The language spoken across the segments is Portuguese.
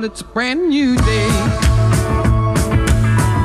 dawn, it's a brand new day.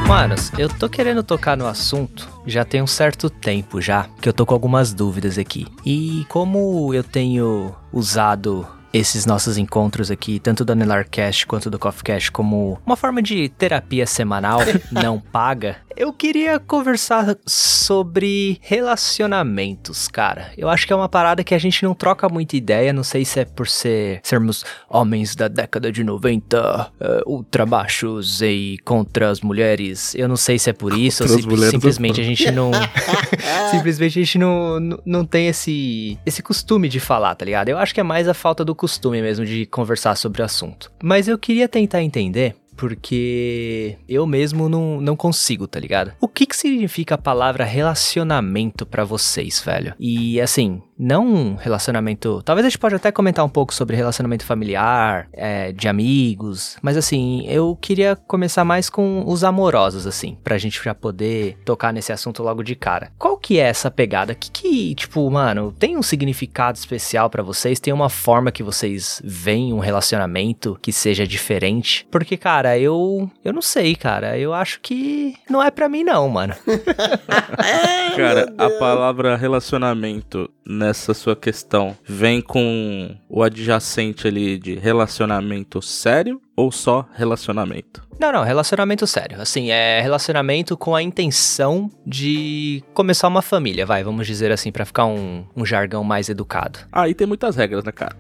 Manos, eu tô querendo tocar no assunto já tem um certo tempo já, que eu tô com algumas dúvidas aqui. E como eu tenho usado esses nossos encontros aqui, tanto do Anelarcast quanto do CoffeeCast, como uma forma de terapia semanal não paga, eu queria conversar sobre relacionamentos, cara. Eu acho que é uma parada que a gente não troca muita ideia, não sei se é por ser sermos homens da década de 90, uh, ultra baixos e contra as mulheres. Eu não sei se é por isso ou se simplesmente a gente não simplesmente a gente não, não, não tem esse esse costume de falar, tá ligado? Eu acho que é mais a falta do costume mesmo de conversar sobre o assunto. Mas eu queria tentar entender porque eu mesmo não, não consigo, tá ligado? O que que significa a palavra relacionamento para vocês, velho? E assim, não um relacionamento. Talvez a gente pode até comentar um pouco sobre relacionamento familiar, é, de amigos, mas assim, eu queria começar mais com os amorosos, assim, pra gente já poder tocar nesse assunto logo de cara. Qual que é essa pegada? Que que, tipo, mano, tem um significado especial para vocês? Tem uma forma que vocês veem um relacionamento que seja diferente? Porque, cara, eu eu não sei, cara. Eu acho que não é para mim não, mano. cara, a palavra relacionamento nessa sua questão vem com o adjacente ali de relacionamento sério ou só relacionamento? Não, não, relacionamento sério. Assim, é relacionamento com a intenção de começar uma família, vai, vamos dizer assim, para ficar um, um jargão mais educado. Aí tem muitas regras, né, cara?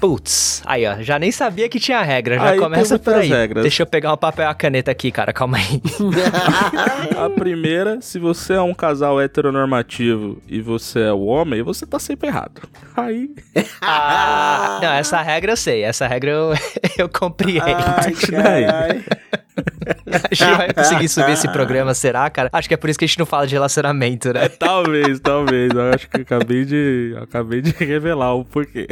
Putz, aí ó, já nem sabia que tinha regra, já aí começa por aí. Regras. Deixa eu pegar o papel e a caneta aqui, cara, calma aí. a primeira, se você é um casal heteronormativo e você é o homem, você tá sempre errado. Aí. Ah, não, essa regra eu sei, essa regra eu, eu compreendo. Ai, a gente vai conseguir subir esse programa, será, cara? Acho que é por isso que a gente não fala de relacionamento, né? É, talvez, talvez. Eu acho que acabei de, acabei de revelar o porquê.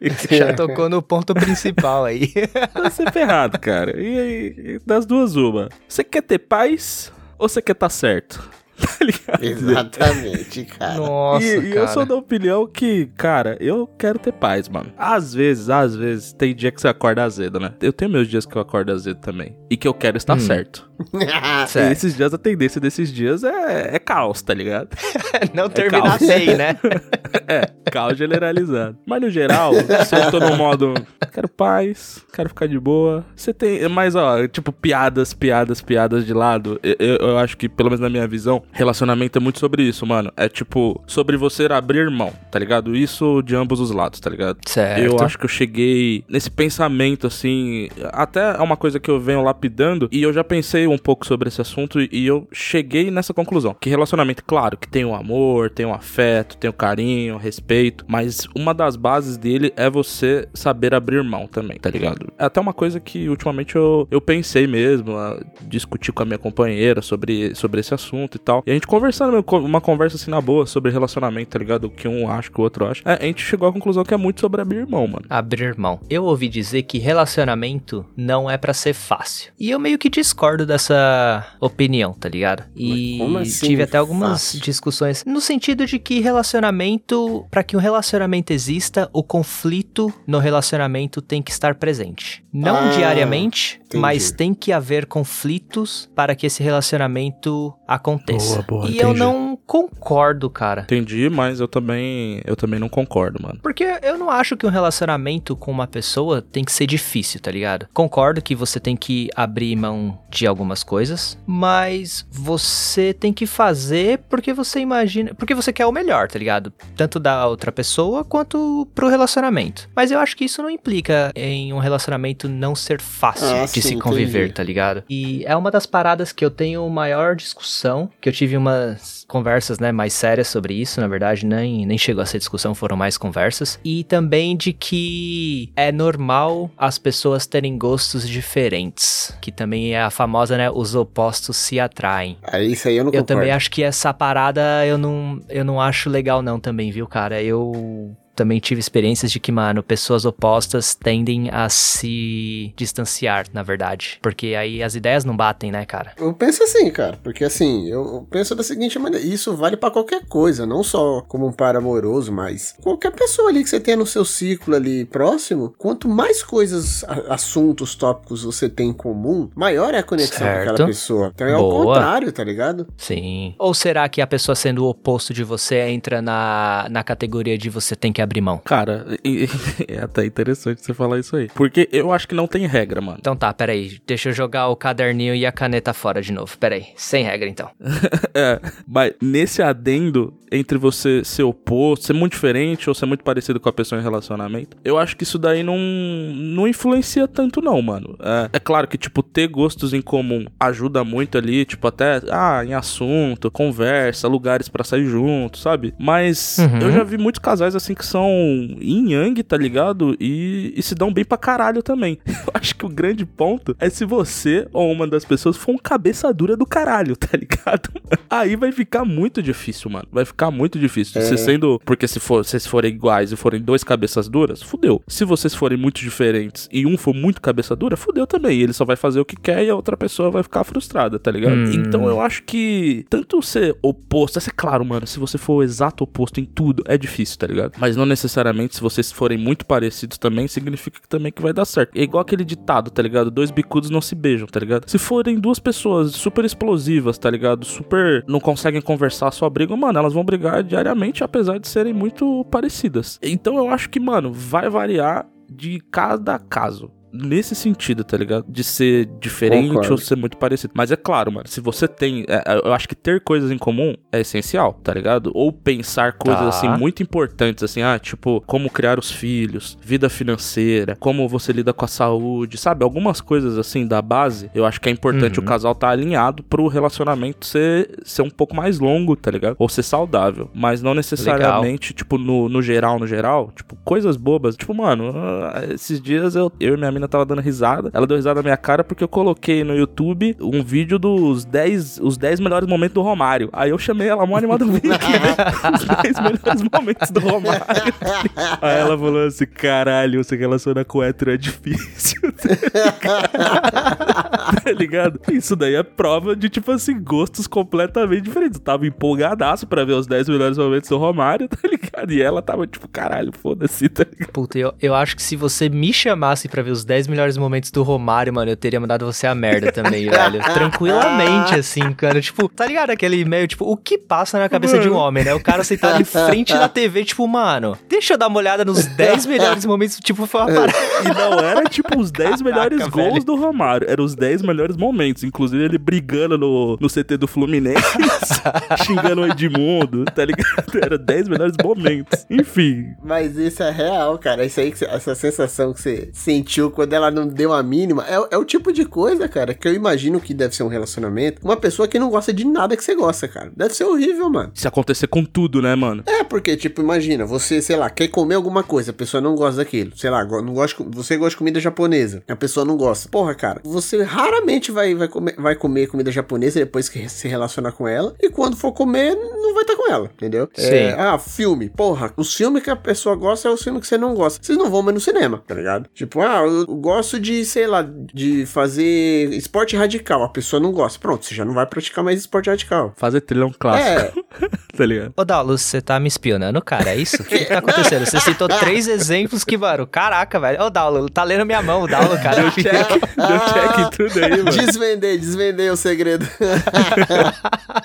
Já tocou no ponto principal aí. Tá sempre errado, cara. E, e das duas, uma. Você quer ter paz ou você quer estar tá certo? Tá ligado? Exatamente, cara. Nossa, e, cara. e eu sou da opinião que, cara, eu quero ter paz, mano. Às vezes, às vezes, tem dia que você acorda azedo, né? Eu tenho meus dias que eu acordo azedo também. E que eu quero estar hum. certo. e esses dias, a tendência desses dias é, é caos, tá ligado? Não é terminar bem, né? é, caos generalizado. Mas no geral, se eu tô no modo, quero paz, quero ficar de boa. Você tem, mas ó, tipo, piadas, piadas, piadas de lado. Eu, eu acho que, pelo menos na minha visão, relacionamento é muito sobre isso, mano. É tipo, sobre você abrir mão, tá ligado? Isso de ambos os lados, tá ligado? Certo. Eu acho que eu cheguei nesse pensamento, assim, até é uma coisa que eu venho lapidando, e eu já pensei um pouco sobre esse assunto, e eu cheguei nessa conclusão. Que relacionamento, claro, que tem o amor, tem o afeto, tem o carinho, o respeito, mas uma das bases dele é você saber abrir mão também, tá ligado? É até uma coisa que ultimamente eu, eu pensei mesmo, discutir com a minha companheira sobre, sobre esse assunto e tal. E a gente conversando, uma conversa assim na boa sobre relacionamento, tá ligado? O que um acha, o que o outro acha. É, a gente chegou à conclusão que é muito sobre abrir mão, mano. Abrir mão. Eu ouvi dizer que relacionamento não é para ser fácil. E eu meio que discordo dessa opinião, tá ligado? E assim, tive até algumas fácil? discussões no sentido de que relacionamento, para que um relacionamento exista, o conflito no relacionamento tem que estar presente. Não ah, diariamente, entendi. mas tem que haver conflitos para que esse relacionamento aconteça. Boa, boa, e entendi. eu não concordo, cara. Entendi, mas eu também eu também não concordo, mano. Porque eu não acho que um relacionamento com uma pessoa tem que ser difícil, tá ligado? Concordo que você tem que abrir mão de algumas coisas, mas você tem que fazer porque você imagina, porque você quer o melhor, tá ligado? Tanto da outra pessoa quanto pro relacionamento. Mas eu acho que isso não implica em um relacionamento não ser fácil ah, de sim, se conviver, entendi. tá ligado? E é uma das paradas que eu tenho maior discussão, que eu tive umas conversas, né, mais sérias sobre isso, na verdade, nem, nem chegou a ser discussão, foram mais conversas. E também de que é normal as pessoas terem gostos diferentes, que também é a famosa, né, os opostos se atraem. É isso aí eu não Eu também acho que essa parada eu não, eu não acho legal não também, viu, cara? Eu também tive experiências de que, mano, pessoas opostas tendem a se distanciar, na verdade. Porque aí as ideias não batem, né, cara? Eu penso assim, cara, porque assim, eu penso da seguinte maneira, isso vale para qualquer coisa, não só como um par amoroso, mas qualquer pessoa ali que você tenha no seu ciclo ali próximo, quanto mais coisas, assuntos, tópicos você tem em comum, maior é a conexão certo. com aquela pessoa. Então é Boa. o contrário, tá ligado? Sim. Ou será que a pessoa sendo o oposto de você entra na, na categoria de você tem que abrir mão? Cara, é até interessante você falar isso aí. Porque eu acho que não tem regra, mano. Então tá, peraí. Deixa eu jogar o caderninho e a caneta fora de novo. Peraí. Sem regra, então. é, mas nesse adendo entre você ser oposto, ser muito diferente ou ser muito parecido com a pessoa em relacionamento, eu acho que isso daí não, não influencia tanto, não, mano. É, é claro que, tipo, ter gostos em comum ajuda muito ali, tipo, até, ah, em assunto, conversa, lugares para sair junto, sabe? Mas uhum. eu já vi muitos casais assim que são yin yang, tá ligado? E, e se dão bem pra caralho também. Eu acho que o grande ponto é se você ou uma das pessoas for um cabeça dura do caralho, tá ligado? Aí vai ficar muito difícil, mano. Vai ficar muito difícil. É. Você sendo. Porque se for, vocês forem iguais e forem dois cabeças duras, fudeu. Se vocês forem muito diferentes e um for muito cabeça dura, fudeu também. Ele só vai fazer o que quer e a outra pessoa vai ficar frustrada, tá ligado? Hum. Então eu acho que tanto ser oposto, é claro, mano, se você for o exato oposto em tudo, é difícil, tá ligado? Mas não necessariamente se vocês forem muito parecidos também, significa que também que vai dar certo. É igual aquele ditado, tá ligado? Dois bicudos não se beijam, tá ligado? Se forem duas pessoas super explosivas, tá ligado? Super não conseguem conversar, só brigam, mano, elas vão brigar diariamente, apesar de serem muito parecidas. Então eu acho que, mano, vai variar de cada caso nesse sentido, tá ligado? De ser diferente Concordo. ou ser muito parecido. Mas é claro, mano, se você tem. É, é, eu acho que ter coisas em comum é essencial, tá ligado? Ou pensar coisas tá. assim muito importantes, assim, ah, tipo, como criar os filhos, vida financeira, como você lida com a saúde, sabe? Algumas coisas assim da base, eu acho que é importante uhum. o casal estar tá alinhado pro relacionamento ser, ser um pouco mais longo, tá ligado? Ou ser saudável. Mas não necessariamente, Legal. tipo, no, no geral, no geral, tipo, coisas bobas. Tipo, mano, ah, esses dias eu, eu e minha mina tava dando risada. Ela deu risada na minha cara porque eu coloquei no YouTube um vídeo dos 10, os 10 melhores momentos do Romário. Aí eu chamei ela mó animada né? Os 10 melhores momentos do Romário. Aí ela falou assim: caralho, você relaciona com hétero é difícil. tá ligado? Isso daí é prova de, tipo assim, gostos completamente diferentes. Eu tava empolgadaço pra ver os 10 melhores momentos do Romário, tá ligado? E ela tava tipo, caralho, foda-se, tá ligado? Puta, eu, eu acho que se você me chamasse pra ver os 10 melhores momentos do Romário, mano, eu teria mandado você a merda também, velho. Tranquilamente, assim, cara. Tipo, tá ligado aquele e-mail, tipo, o que passa na cabeça de um homem, né? O cara sentado em frente da TV, tipo, mano, deixa eu dar uma olhada nos 10 melhores momentos, tipo, foi uma parada. E não era, tipo, os 10 melhores Caraca, gols velho. do Romário, eram os 10 melhores momentos. Inclusive, ele brigando no, no CT do Fluminense, xingando o Edmundo, tá ligado? Era 10 melhores momentos. Enfim. Mas isso é real, cara. Isso aí, essa sensação que você sentiu quando quando ela não deu a mínima, é, é, o tipo de coisa, cara, que eu imagino que deve ser um relacionamento. Uma pessoa que não gosta de nada que você gosta, cara. Deve ser horrível, mano. Se acontecer com tudo, né, mano? É, porque, tipo, imagina, você, sei lá, quer comer alguma coisa, a pessoa não gosta daquilo. Sei lá, não gosta, você gosta de comida japonesa, a pessoa não gosta. Porra, cara, você raramente vai, vai, comer, vai comer comida japonesa depois que se relacionar com ela. E quando for comer, não vai estar tá com ela, entendeu? Sim. É, ah, filme. Porra, os filmes que a pessoa gosta é o filme que você não gosta. Vocês não vão mais no cinema, tá ligado? Tipo, ah, gosto de, sei lá, de fazer esporte radical. A pessoa não gosta. Pronto, você já não vai praticar mais esporte radical. Fazer trilhão clássico. É. tá ligado? Ô, Daulos, você tá me espionando, cara? É isso? O que, que tá acontecendo? Você citou três exemplos que, mano, caraca, velho. Ô, Daulo, tá lendo minha mão, o Daulo, cara. Deu check, deu check em tudo aí, mano. Desvendei, desvendei o segredo.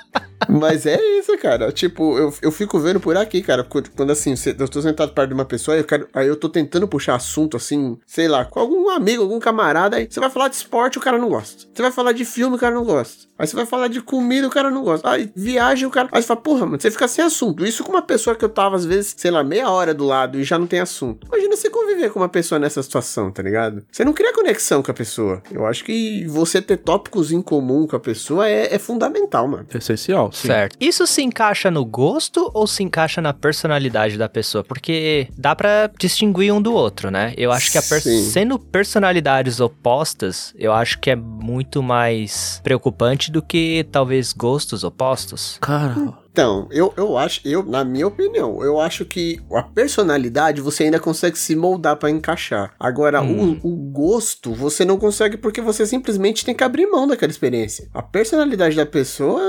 Mas é isso, cara. Tipo, eu, eu fico vendo por aqui, cara. Quando assim, eu tô sentado perto de uma pessoa, eu quero, aí eu tô tentando puxar assunto assim, sei lá, com algum amigo, algum camarada. Aí você vai falar de esporte, o cara não gosta. Você vai falar de filme, o cara não gosta. Aí você vai falar de comida, o cara não gosta. Aí viagem, o cara. Aí você fala, porra, mano, você fica sem assunto. Isso com uma pessoa que eu tava, às vezes, sei lá, meia hora do lado e já não tem assunto. Imagina você conviver com uma pessoa nessa situação, tá ligado? Você não cria conexão com a pessoa. Eu acho que você ter tópicos em comum com a pessoa é, é fundamental, mano. É essencial. Sim. Certo. Isso se encaixa no gosto ou se encaixa na personalidade da pessoa? Porque dá para distinguir um do outro, né? Eu acho que per sendo personalidades opostas, eu acho que é muito mais preocupante do que talvez gostos opostos. Cara, Então, eu, eu acho, eu, na minha opinião, eu acho que a personalidade você ainda consegue se moldar para encaixar. Agora, hum. o, o, gosto você não consegue porque você simplesmente tem que abrir mão daquela experiência. A personalidade da pessoa,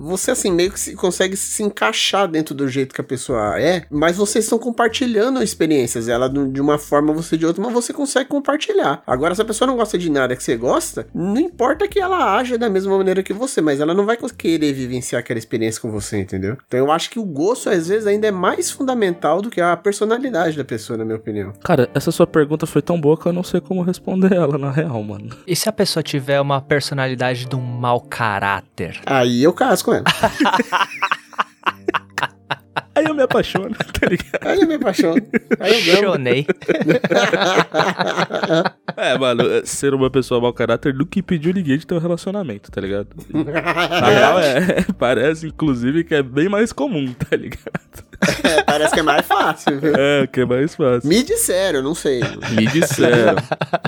você assim, meio que se, consegue se encaixar dentro do jeito que a pessoa é, mas vocês estão compartilhando experiências. Ela de uma forma, você de outra, mas você consegue compartilhar. Agora, se a pessoa não gosta de nada que você gosta, não importa que ela haja da mesma maneira que você, mas ela não vai querer vivenciar aquela experiência com você, entendeu? Então eu acho que o gosto, às vezes, ainda é mais fundamental do que a personalidade da pessoa, na minha opinião. Cara, essa sua pergunta foi tão boa que eu não sei como responder ela, na real, mano. E se a pessoa tiver uma personalidade de um mau caráter? Aí eu caso com ela. Aí eu me apaixono, tá ligado? Aí eu me apaixono. Aí eu Apaixonei. é, mano, ser uma pessoa mau caráter nunca impediu ninguém de ter um relacionamento, tá ligado? Na real, é, parece, inclusive, que é bem mais comum, tá ligado? É, parece que é mais fácil, viu? É, que é mais fácil. Me disseram, não sei. Me disseram.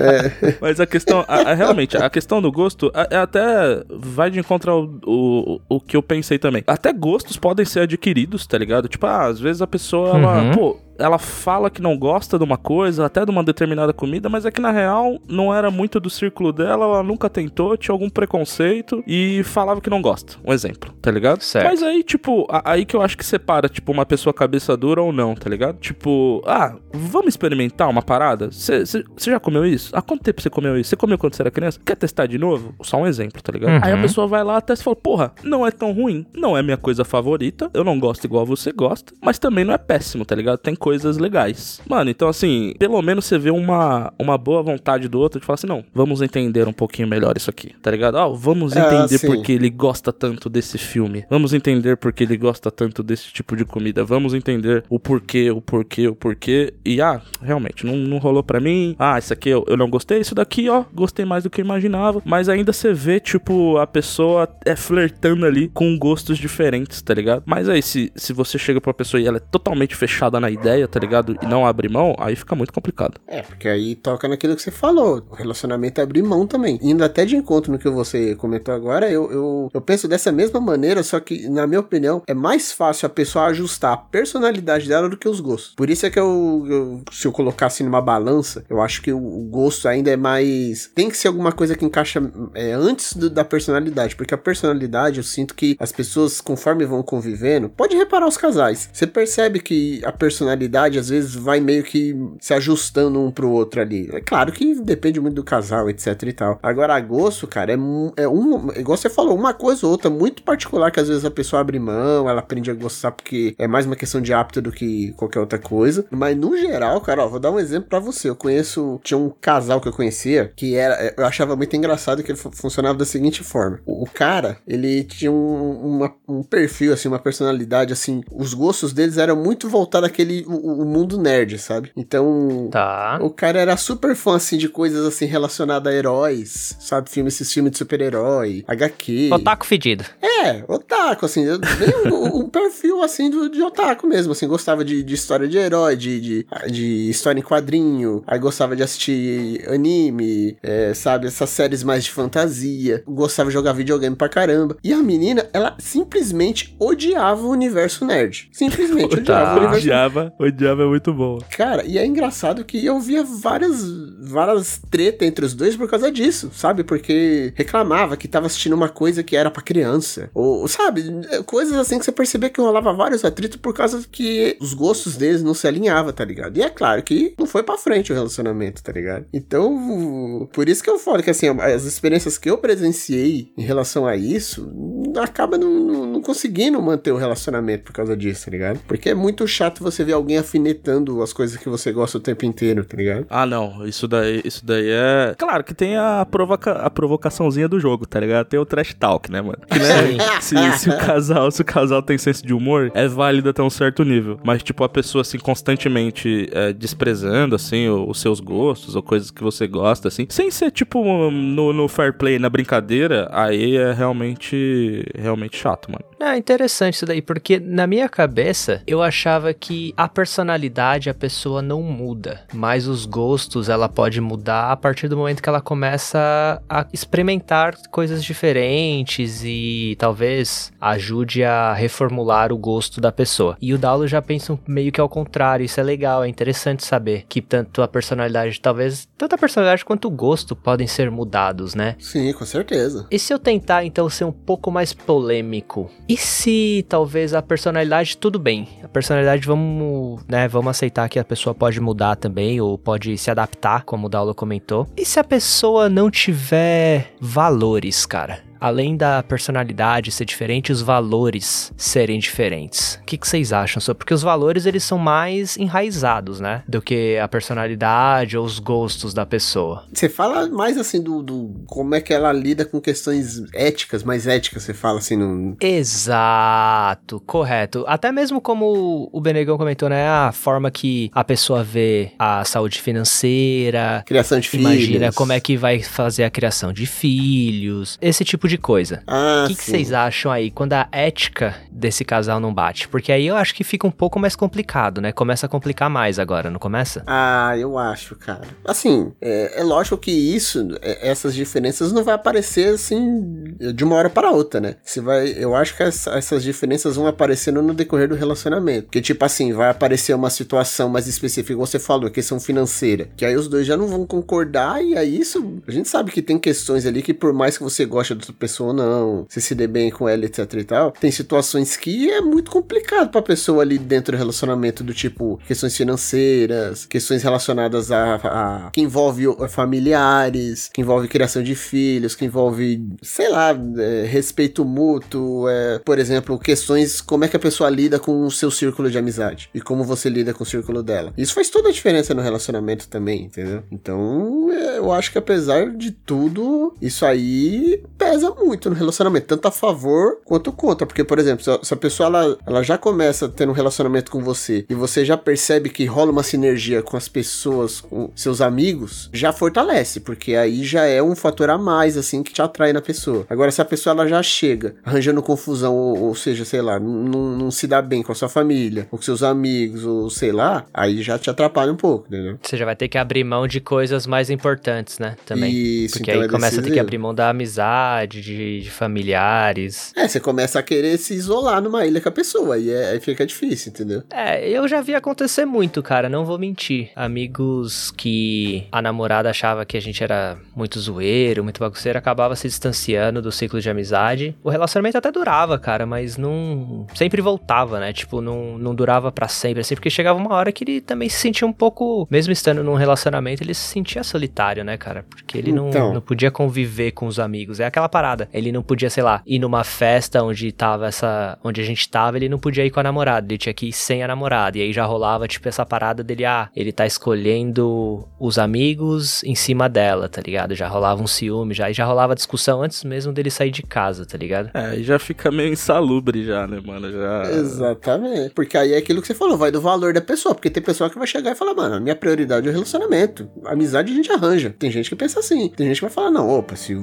É. Mas a questão, a, a, realmente, a questão do gosto a, até vai de encontro ao o, o que eu pensei também. Até gostos podem ser adquiridos, tá ligado? Tipo, ah, às vezes a pessoa, ela, uhum. pô, ela fala que não gosta de uma coisa, até de uma determinada comida, mas é que na real não era muito do círculo dela, ela nunca tentou, tinha algum preconceito e falava que não gosta. Um exemplo, tá ligado? Certo. Mas aí, tipo, aí que eu acho que separa, tipo, uma pessoa cabeça dura ou não, tá ligado? Tipo, ah, vamos experimentar uma parada? Você já comeu isso? Há quanto tempo você comeu isso? Você comeu quando você era criança? Quer testar de novo? Só um exemplo, tá ligado? Uhum. Aí a pessoa vai lá até se fala, porra, não é tão ruim, não é minha coisa favorita, eu não gosto igual você gosta, mas também não é péssimo, tá ligado? Tem coisas legais. Mano, então assim, pelo menos você vê uma, uma boa vontade do outro de falar assim, não, vamos entender um pouquinho melhor isso aqui, tá ligado? Ó, oh, vamos é, entender é, porque ele gosta tanto desse filme. Vamos entender porque ele gosta tanto desse tipo de comida. Vamos entender o porquê, o porquê, o porquê. E ah, realmente, não, não rolou para mim. Ah, isso aqui eu, eu não gostei. Isso daqui, ó, gostei mais do que eu imaginava. Mas ainda você vê, tipo, a pessoa é flertando ali com gostos diferentes, tá ligado? Mas aí, se, se você chega pra pessoa e ela é totalmente fechada na ideia, tá ligado? E não abre mão, aí fica muito complicado. É, porque aí toca naquilo que você falou. O relacionamento é abrir mão também. Indo até de encontro no que você comentou agora, eu, eu, eu penso dessa mesma maneira, só que, na minha opinião, é mais fácil a pessoa ajustar a personalidade dela do que os gostos. Por isso é que eu, eu se eu colocasse numa balança, eu acho que o, o, gosto ainda é mais. Tem que ser alguma coisa que encaixa é, antes do, da personalidade, porque a personalidade eu sinto que as pessoas, conforme vão convivendo, pode reparar os casais. Você percebe que a personalidade às vezes vai meio que se ajustando um pro outro ali. É claro que depende muito do casal, etc e tal. Agora, a gosto, cara, é, é um, igual você falou, uma coisa ou outra muito particular que às vezes a pessoa abre mão, ela aprende a gostar porque é mais uma questão de hábito do que qualquer outra coisa. Mas no geral, cara, ó, vou dar um exemplo para você. Eu conheço, tinha um casal que eu conhecia que era, eu achava muito engraçado que ele funcionava da seguinte forma: o, o cara, ele tinha um, uma, um perfil, assim, uma personalidade, assim, os gostos deles eram muito voltados àquele. O, o mundo nerd, sabe? Então, tá. o cara era super fã, assim, de coisas, assim, relacionadas a heróis, sabe? Filme, esses filmes de super-herói, HQ. Otaku fedido. É, otaku, assim, um, um, perfil, assim, do, de otaku mesmo, assim, gostava de, de história de herói, de, de, de, história em quadrinho, aí gostava de assistir anime, é, sabe? Essas séries mais de fantasia, gostava de jogar videogame pra caramba. E a menina, ela simplesmente odiava o universo nerd. Simplesmente odiava o universo Odiava, odiava é muito bom. Cara, e é engraçado que eu via várias, várias treta entre os dois por causa disso, sabe? Porque reclamava que tava assistindo uma coisa que era para criança. Ou, sabe? Coisas assim que você percebia que rolava vários atritos por causa que os gostos deles não se alinhavam, tá ligado? E é claro que não foi para frente o relacionamento, tá ligado? Então, por isso que eu falo que assim, as experiências que eu presenciei em relação a isso, acaba não conseguindo manter o relacionamento por causa disso, tá ligado? Porque é muito chato você ver alguém afinetando as coisas que você gosta o tempo inteiro, tá ligado? Ah, não. Isso daí, isso daí é. Claro que tem a, provoca... a provocaçãozinha do jogo, tá ligado? Tem o trash talk, né, mano? Que, né? se, se, o casal, se o casal tem senso de humor, é válido até um certo nível. Mas, tipo, a pessoa, assim, constantemente é, desprezando, assim, os seus gostos ou coisas que você gosta, assim, sem ser, tipo, no, no fair play, na brincadeira, aí é realmente, realmente chato, mano. É interessante isso daí, porque na minha cabeça eu achava que a personalidade a pessoa não muda, mas os gostos ela pode mudar a partir do momento que ela começa a experimentar coisas diferentes e talvez ajude a reformular o gosto da pessoa. E o Daulo já pensa meio que ao contrário, isso é legal, é interessante saber que tanto a personalidade, talvez, tanto a personalidade quanto o gosto podem ser mudados, né? Sim, com certeza. E se eu tentar então ser um pouco mais polêmico? E se talvez a personalidade, tudo bem, a personalidade vamos, né, vamos aceitar que a pessoa pode mudar também ou pode se adaptar, como o Daulo comentou. E se a pessoa não tiver valores, cara? Além da personalidade ser diferente, os valores serem diferentes. O que, que vocês acham sobre? Porque os valores eles são mais enraizados, né? Do que a personalidade ou os gostos da pessoa. Você fala mais assim do, do como é que ela lida com questões éticas, mais éticas, você fala assim no. Exato, correto. Até mesmo como o Benegão comentou, né? A forma que a pessoa vê a saúde financeira. Criação de filhos. Imagina como é que vai fazer a criação de filhos. Esse tipo de de coisa. Ah, o que, que vocês acham aí quando a ética desse casal não bate? Porque aí eu acho que fica um pouco mais complicado, né? Começa a complicar mais agora, não começa? Ah, eu acho, cara. Assim, é, é lógico que isso, é, essas diferenças não vai aparecer assim de uma hora para outra, né? Você vai, eu acho que essa, essas diferenças vão aparecendo no decorrer do relacionamento. Que tipo assim, vai aparecer uma situação mais específica, igual você falou, questão financeira, que aí os dois já não vão concordar e aí isso, a gente sabe que tem questões ali que por mais que você goste do pessoa ou não, se se dê bem com ela, etc e tal, tem situações que é muito complicado pra pessoa ali dentro do relacionamento, do tipo, questões financeiras, questões relacionadas a, a que envolve familiares, que envolve criação de filhos, que envolve, sei lá, é, respeito mútuo, é, por exemplo, questões como é que a pessoa lida com o seu círculo de amizade e como você lida com o círculo dela. Isso faz toda a diferença no relacionamento também, entendeu? Então, é, eu acho que apesar de tudo, isso aí pesa muito no relacionamento, tanto a favor quanto contra. Porque, por exemplo, se a pessoa ela, ela já começa tendo um relacionamento com você e você já percebe que rola uma sinergia com as pessoas, com seus amigos, já fortalece, porque aí já é um fator a mais, assim, que te atrai na pessoa. Agora, se a pessoa ela já chega arranjando confusão, ou, ou seja, sei lá, não, não se dá bem com a sua família, ou com seus amigos, ou sei lá, aí já te atrapalha um pouco, entendeu? Você já vai ter que abrir mão de coisas mais importantes, né? Também. Isso, porque então aí é começa a ter que abrir mão da amizade, de, de, familiares. É, você começa a querer se isolar numa ilha com a pessoa, e é, aí fica difícil, entendeu? É, eu já vi acontecer muito, cara, não vou mentir. Amigos que a namorada achava que a gente era muito zoeiro, muito bagunceiro, acabava se distanciando do ciclo de amizade. O relacionamento até durava, cara, mas não. Sempre voltava, né? Tipo, não, não durava para sempre, assim, porque chegava uma hora que ele também se sentia um pouco, mesmo estando num relacionamento, ele se sentia solitário, né, cara? Porque ele então... não, não podia conviver com os amigos. É aquela parada. Ele não podia, sei lá, ir numa festa onde tava essa. onde a gente tava, ele não podia ir com a namorada, ele tinha que ir sem a namorada. E aí já rolava, tipo, essa parada dele, ah, ele tá escolhendo os amigos em cima dela, tá ligado? Já rolava um ciúme, já, e já rolava discussão antes mesmo dele sair de casa, tá ligado? É, e já fica meio insalubre já, né, mano? Já... Exatamente. Porque aí é aquilo que você falou, vai do valor da pessoa. Porque tem pessoa que vai chegar e falar, mano, a minha prioridade é o relacionamento. Amizade a gente arranja. Tem gente que pensa assim. Tem gente que vai falar, não, opa, se,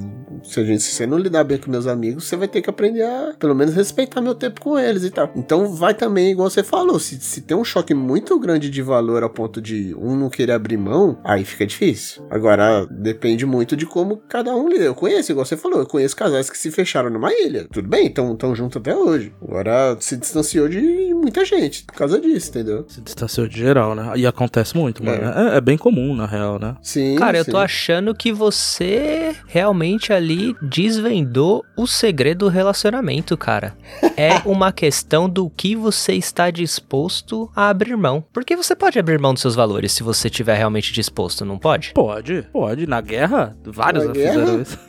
se, a gente, se não lidar bem com meus amigos, você vai ter que aprender a, pelo menos, respeitar meu tempo com eles e tal. Então vai também, igual você falou, se, se tem um choque muito grande de valor ao ponto de um não querer abrir mão, aí fica difícil. Agora, depende muito de como cada um lida. Eu conheço, igual você falou, eu conheço casais que se fecharam numa ilha. Tudo bem, estão tão juntos até hoje. Agora se distanciou de muita gente por causa disso, entendeu? Se distanciou de geral, né? E acontece muito, mano. É, é, é bem comum, na real, né? Sim. Cara, sim. eu tô achando que você realmente ali desvendou o segredo do relacionamento, cara. É uma questão do que você está disposto a abrir mão. Porque você pode abrir mão dos seus valores se você estiver realmente disposto, não pode? Pode, pode. Na guerra, vários Na fizeram guerra? isso.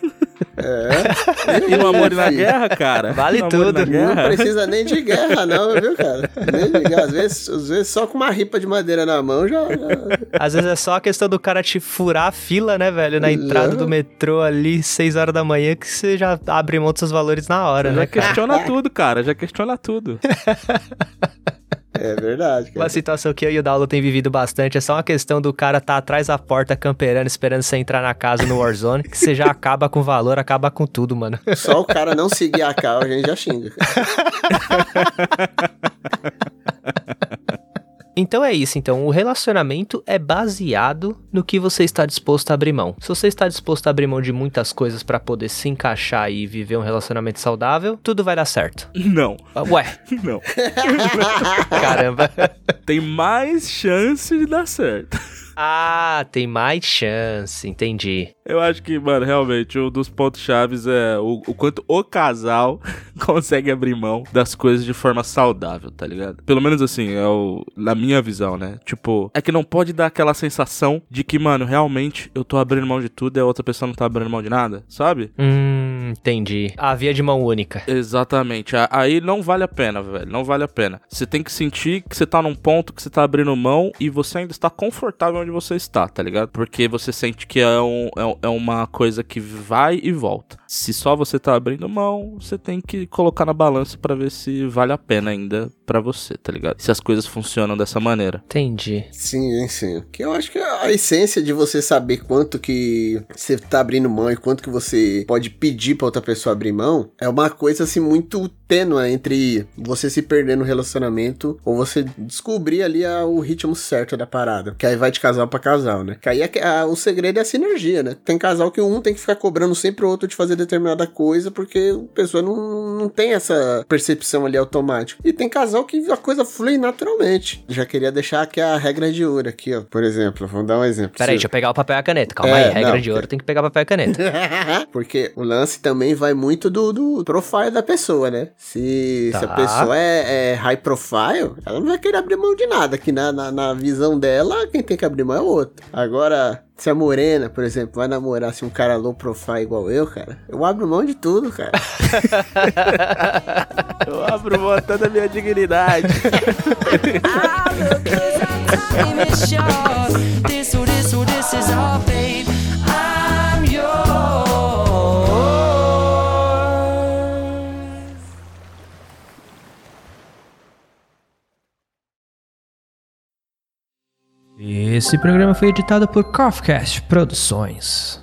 É. E no amor e na guerra, cara? Vale No tudo. guerra? Não precisa nem de guerra, não, viu, cara? Nem de guerra. Às vezes, às vezes só com uma ripa de madeira na mão já. já- Às vezes é só a questão do cara te furar a fila, né, velho? Na entrada do metrô ali, 6 horas da manhã, que você já abre mão dos seus valores na hora, Já né, cara? questiona tudo, cara. Já questiona tudo. É verdade, cara. Uma situação que eu e o Daulo tem vivido bastante é só uma questão do cara tá atrás da porta camperando, esperando você entrar na casa no Warzone, que você já acaba com o valor, acaba com tudo, mano. Só o cara não seguir a cal, a gente já xinga. Então é isso, então o relacionamento é baseado no que você está disposto a abrir mão. Se você está disposto a abrir mão de muitas coisas para poder se encaixar e viver um relacionamento saudável, tudo vai dar certo. Não. Ah, Ué, Não. caramba. Tem mais chance de dar certo. Ah, tem mais chance, entendi. Eu acho que, mano, realmente, um dos pontos chaves é o, o quanto o casal consegue abrir mão das coisas de forma saudável, tá ligado? Pelo menos assim, é o, na minha visão, né? Tipo, é que não pode dar aquela sensação de que, mano, realmente eu tô abrindo mão de tudo e a outra pessoa não tá abrindo mão de nada, sabe? Hum, entendi. A via de mão única. Exatamente. Aí não vale a pena, velho. Não vale a pena. Você tem que sentir que você tá num ponto que você tá abrindo mão e você ainda está confortável onde você está, tá ligado? Porque você sente que é, um, é, é uma coisa que vai e volta. Se só você tá abrindo mão, você tem que colocar na balança pra ver se vale a pena ainda pra você, tá ligado? Se as coisas funcionam dessa maneira. Entendi. Sim, sim. Que eu acho que a essência de você saber quanto que você tá abrindo mão e quanto que você pode pedir pra outra pessoa abrir mão é uma coisa assim muito tênue entre você se perder no relacionamento ou você descobrir ali a- o ritmo certo da parada. Que aí vai de casal pra casal, né? Que aí é que- a- o segredo é a sinergia, né? Tem casal que um tem que ficar cobrando sempre o outro de fazer determinada coisa porque a pessoa não, não tem essa percepção ali automática. E tem casal que a coisa flui naturalmente. Já queria deixar aqui a regra de ouro aqui, ó. Por exemplo, vamos dar um exemplo. Peraí, deixa eu pegar o papel e a caneta. Calma É, aí, regra não, de ouro tem que pegar papel e caneta. Porque o lance também vai muito do, do profile da pessoa, né? Se, se a Tá. pessoa é, é high profile, ela não vai querer abrir mão de nada. Que na, na, na visão dela, quem tem que abrir mão é o outro. Agora, se a morena, por exemplo, vai namorar assim, um cara low profile igual eu, cara, eu abro mão de tudo, cara. Eu abro mão até da minha dignidade. short. Esse programa foi editado por Coffcast Produções.